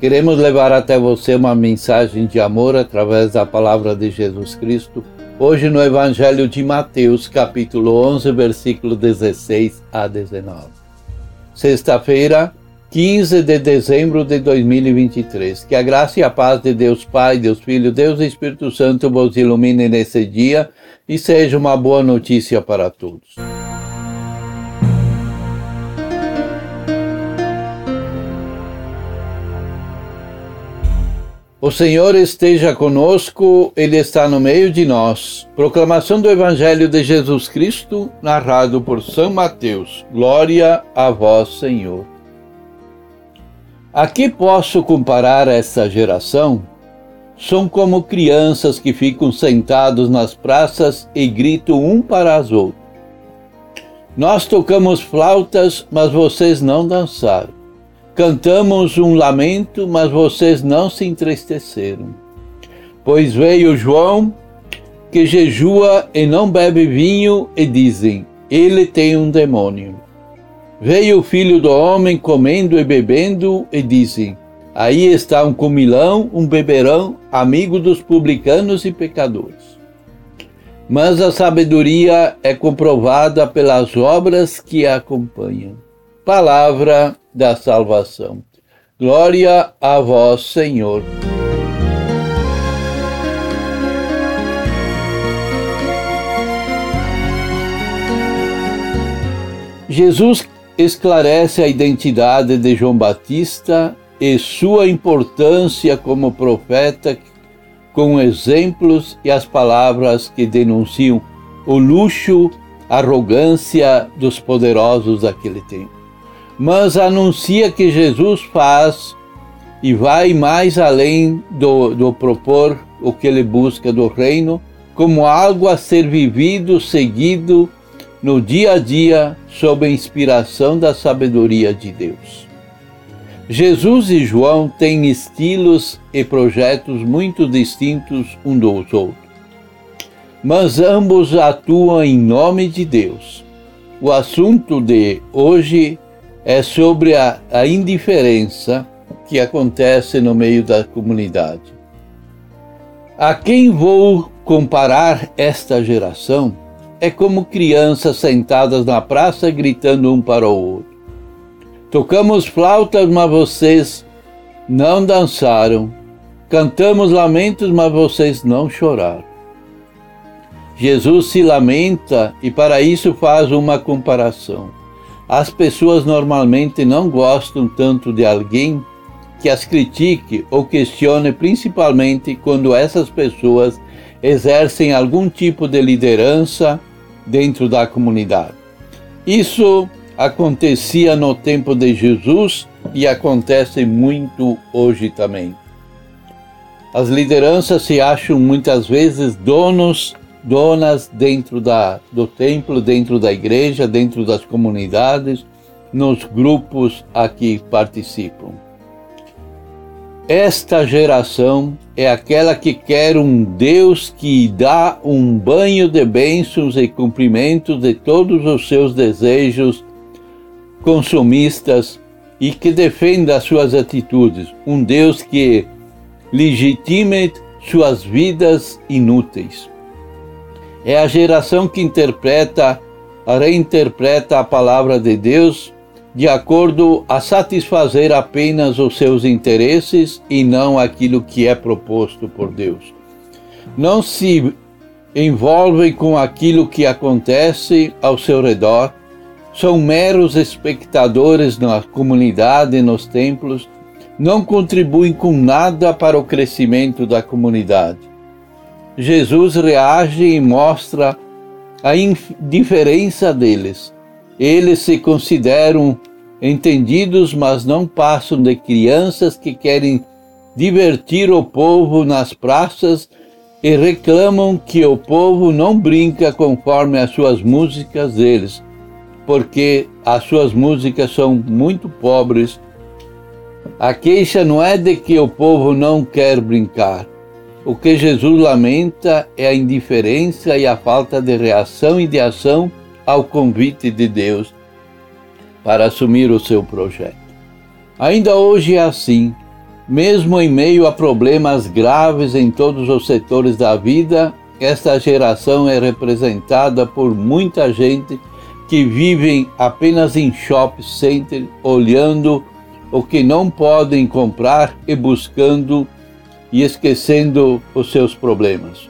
Queremos levar até você uma mensagem de amor através da palavra de Jesus Cristo Hoje no Evangelho de Mateus, capítulo 11, versículo 16 a 19. Sexta-feira, 15 de dezembro de 2023. Que a graça e a paz de Deus Pai, Deus Filho, Deus Espírito Santo vos ilumine nesse dia e seja uma boa notícia para todos. O Senhor esteja conosco, Ele está no meio de nós. Proclamação do Evangelho de Jesus Cristo, narrado por São Mateus. Glória a vós, Senhor. A que posso comparar essa geração? São como crianças que ficam sentados nas praças e gritam um para as outras. Nós tocamos flautas, mas vocês não dançaram. Cantamos um lamento, mas vocês não se entristeceram. Pois veio João, que jejua e não bebe vinho, e dizem: Ele tem um demônio. Veio o filho do homem comendo e bebendo, e dizem: Aí está um comilão, um beberão, amigo dos publicanos e pecadores. Mas a sabedoria é comprovada pelas obras que a acompanham. Palavra da salvação. Glória a vós, Senhor. Jesus esclarece a identidade de João Batista e sua importância como profeta com exemplos e as palavras que denunciam o luxo, arrogância dos poderosos daquele tempo mas anuncia que Jesus faz e vai mais além do, do propor o que ele busca do reino, como algo a ser vivido, seguido no dia a dia, sob a inspiração da sabedoria de Deus. Jesus e João têm estilos e projetos muito distintos um dos outros, mas ambos atuam em nome de Deus. O assunto de hoje é sobre a, a indiferença que acontece no meio da comunidade. A quem vou comparar esta geração é como crianças sentadas na praça gritando um para o outro. Tocamos flautas, mas vocês não dançaram. Cantamos lamentos, mas vocês não choraram. Jesus se lamenta e para isso faz uma comparação. As pessoas normalmente não gostam tanto de alguém que as critique ou questione, principalmente quando essas pessoas exercem algum tipo de liderança dentro da comunidade. Isso acontecia no tempo de Jesus e acontece muito hoje também. As lideranças se acham muitas vezes donos donas dentro da, do templo, dentro da igreja, dentro das comunidades, nos grupos a que participam. Esta geração é aquela que quer um Deus que dá um banho de bênçãos e cumprimentos de todos os seus desejos consumistas e que defenda suas atitudes. Um Deus que legitime suas vidas inúteis. É a geração que interpreta, reinterpreta a palavra de Deus de acordo a satisfazer apenas os seus interesses e não aquilo que é proposto por Deus. Não se envolvem com aquilo que acontece ao seu redor, são meros espectadores na comunidade, nos templos, não contribuem com nada para o crescimento da comunidade. Jesus reage e mostra a indiferença deles. Eles se consideram entendidos, mas não passam de crianças que querem divertir o povo nas praças e reclamam que o povo não brinca conforme as suas músicas deles, porque as suas músicas são muito pobres. A queixa não é de que o povo não quer brincar. O que Jesus lamenta é a indiferença e a falta de reação e de ação ao convite de Deus para assumir o seu projeto. Ainda hoje é assim. Mesmo em meio a problemas graves em todos os setores da vida, esta geração é representada por muita gente que vivem apenas em shopping center, olhando o que não podem comprar e buscando e esquecendo os seus problemas.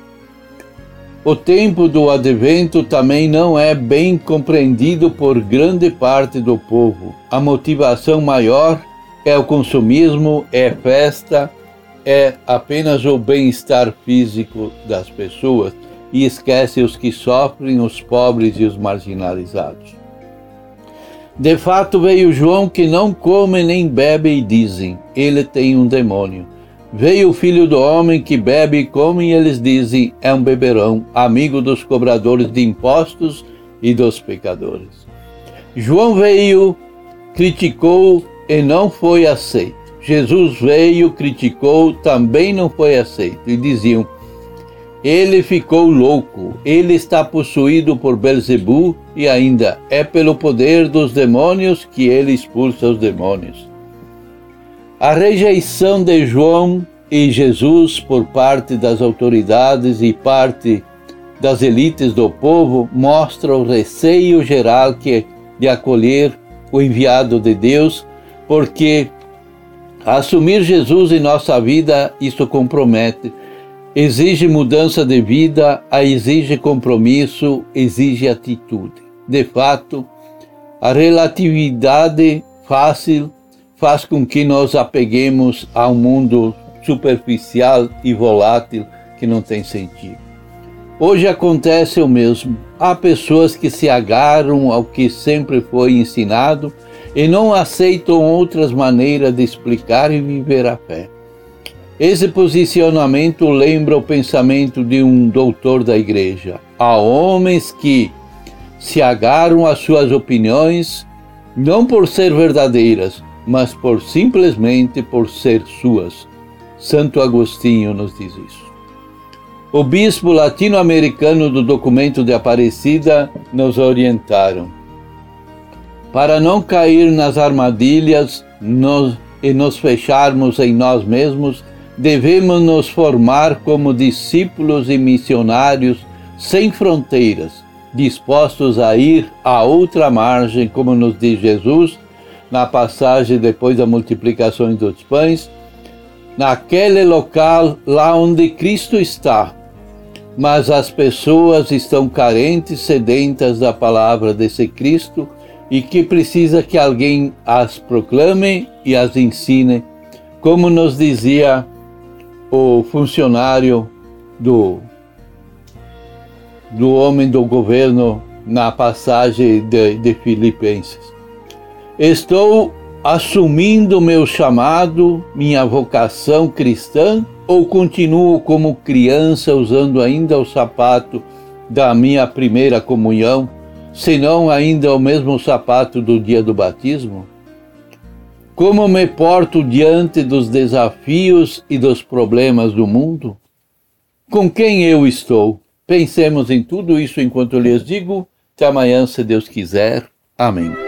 O tempo do advento também não é bem compreendido por grande parte do povo. A motivação maior é o consumismo, é festa, é apenas o bem-estar físico das pessoas e esquece os que sofrem, os pobres e os marginalizados. De fato, veio João que não come nem bebe e dizem: Ele tem um demônio. Veio o filho do homem que bebe e come e eles dizem: É um beberão, amigo dos cobradores de impostos e dos pecadores. João veio, criticou e não foi aceito. Jesus veio, criticou, também não foi aceito. E diziam: Ele ficou louco, ele está possuído por Belzebu e ainda é pelo poder dos demônios que ele expulsa os demônios. A rejeição de João e Jesus por parte das autoridades e parte das elites do povo mostra o receio geral que de acolher o enviado de Deus porque assumir Jesus em nossa vida, isso compromete, exige mudança de vida, exige compromisso, exige atitude. De fato, a relatividade fácil faz com que nós apeguemos a um mundo superficial e volátil que não tem sentido. Hoje acontece o mesmo. Há pessoas que se agarram ao que sempre foi ensinado e não aceitam outras maneiras de explicar e viver a fé. Esse posicionamento lembra o pensamento de um doutor da igreja. Há homens que se agarram às suas opiniões não por ser verdadeiras, mas por simplesmente por ser suas. Santo Agostinho nos diz isso. O bispo latino-americano do documento de Aparecida nos orientaram para não cair nas armadilhas nos, e nos fecharmos em nós mesmos, devemos nos formar como discípulos e missionários sem fronteiras, dispostos a ir à outra margem, como nos diz Jesus na passagem depois da multiplicação dos pães, naquele local lá onde Cristo está. Mas as pessoas estão carentes, sedentas da palavra desse Cristo e que precisa que alguém as proclame e as ensine, como nos dizia o funcionário do, do homem do governo na passagem de, de Filipenses. Estou assumindo meu chamado, minha vocação cristã, ou continuo como criança usando ainda o sapato da minha primeira comunhão? senão ainda o mesmo sapato do dia do batismo? Como me porto diante dos desafios e dos problemas do mundo? Com quem eu estou? Pensemos em tudo isso enquanto lhes digo. Até amanhã, se Deus quiser. Amém.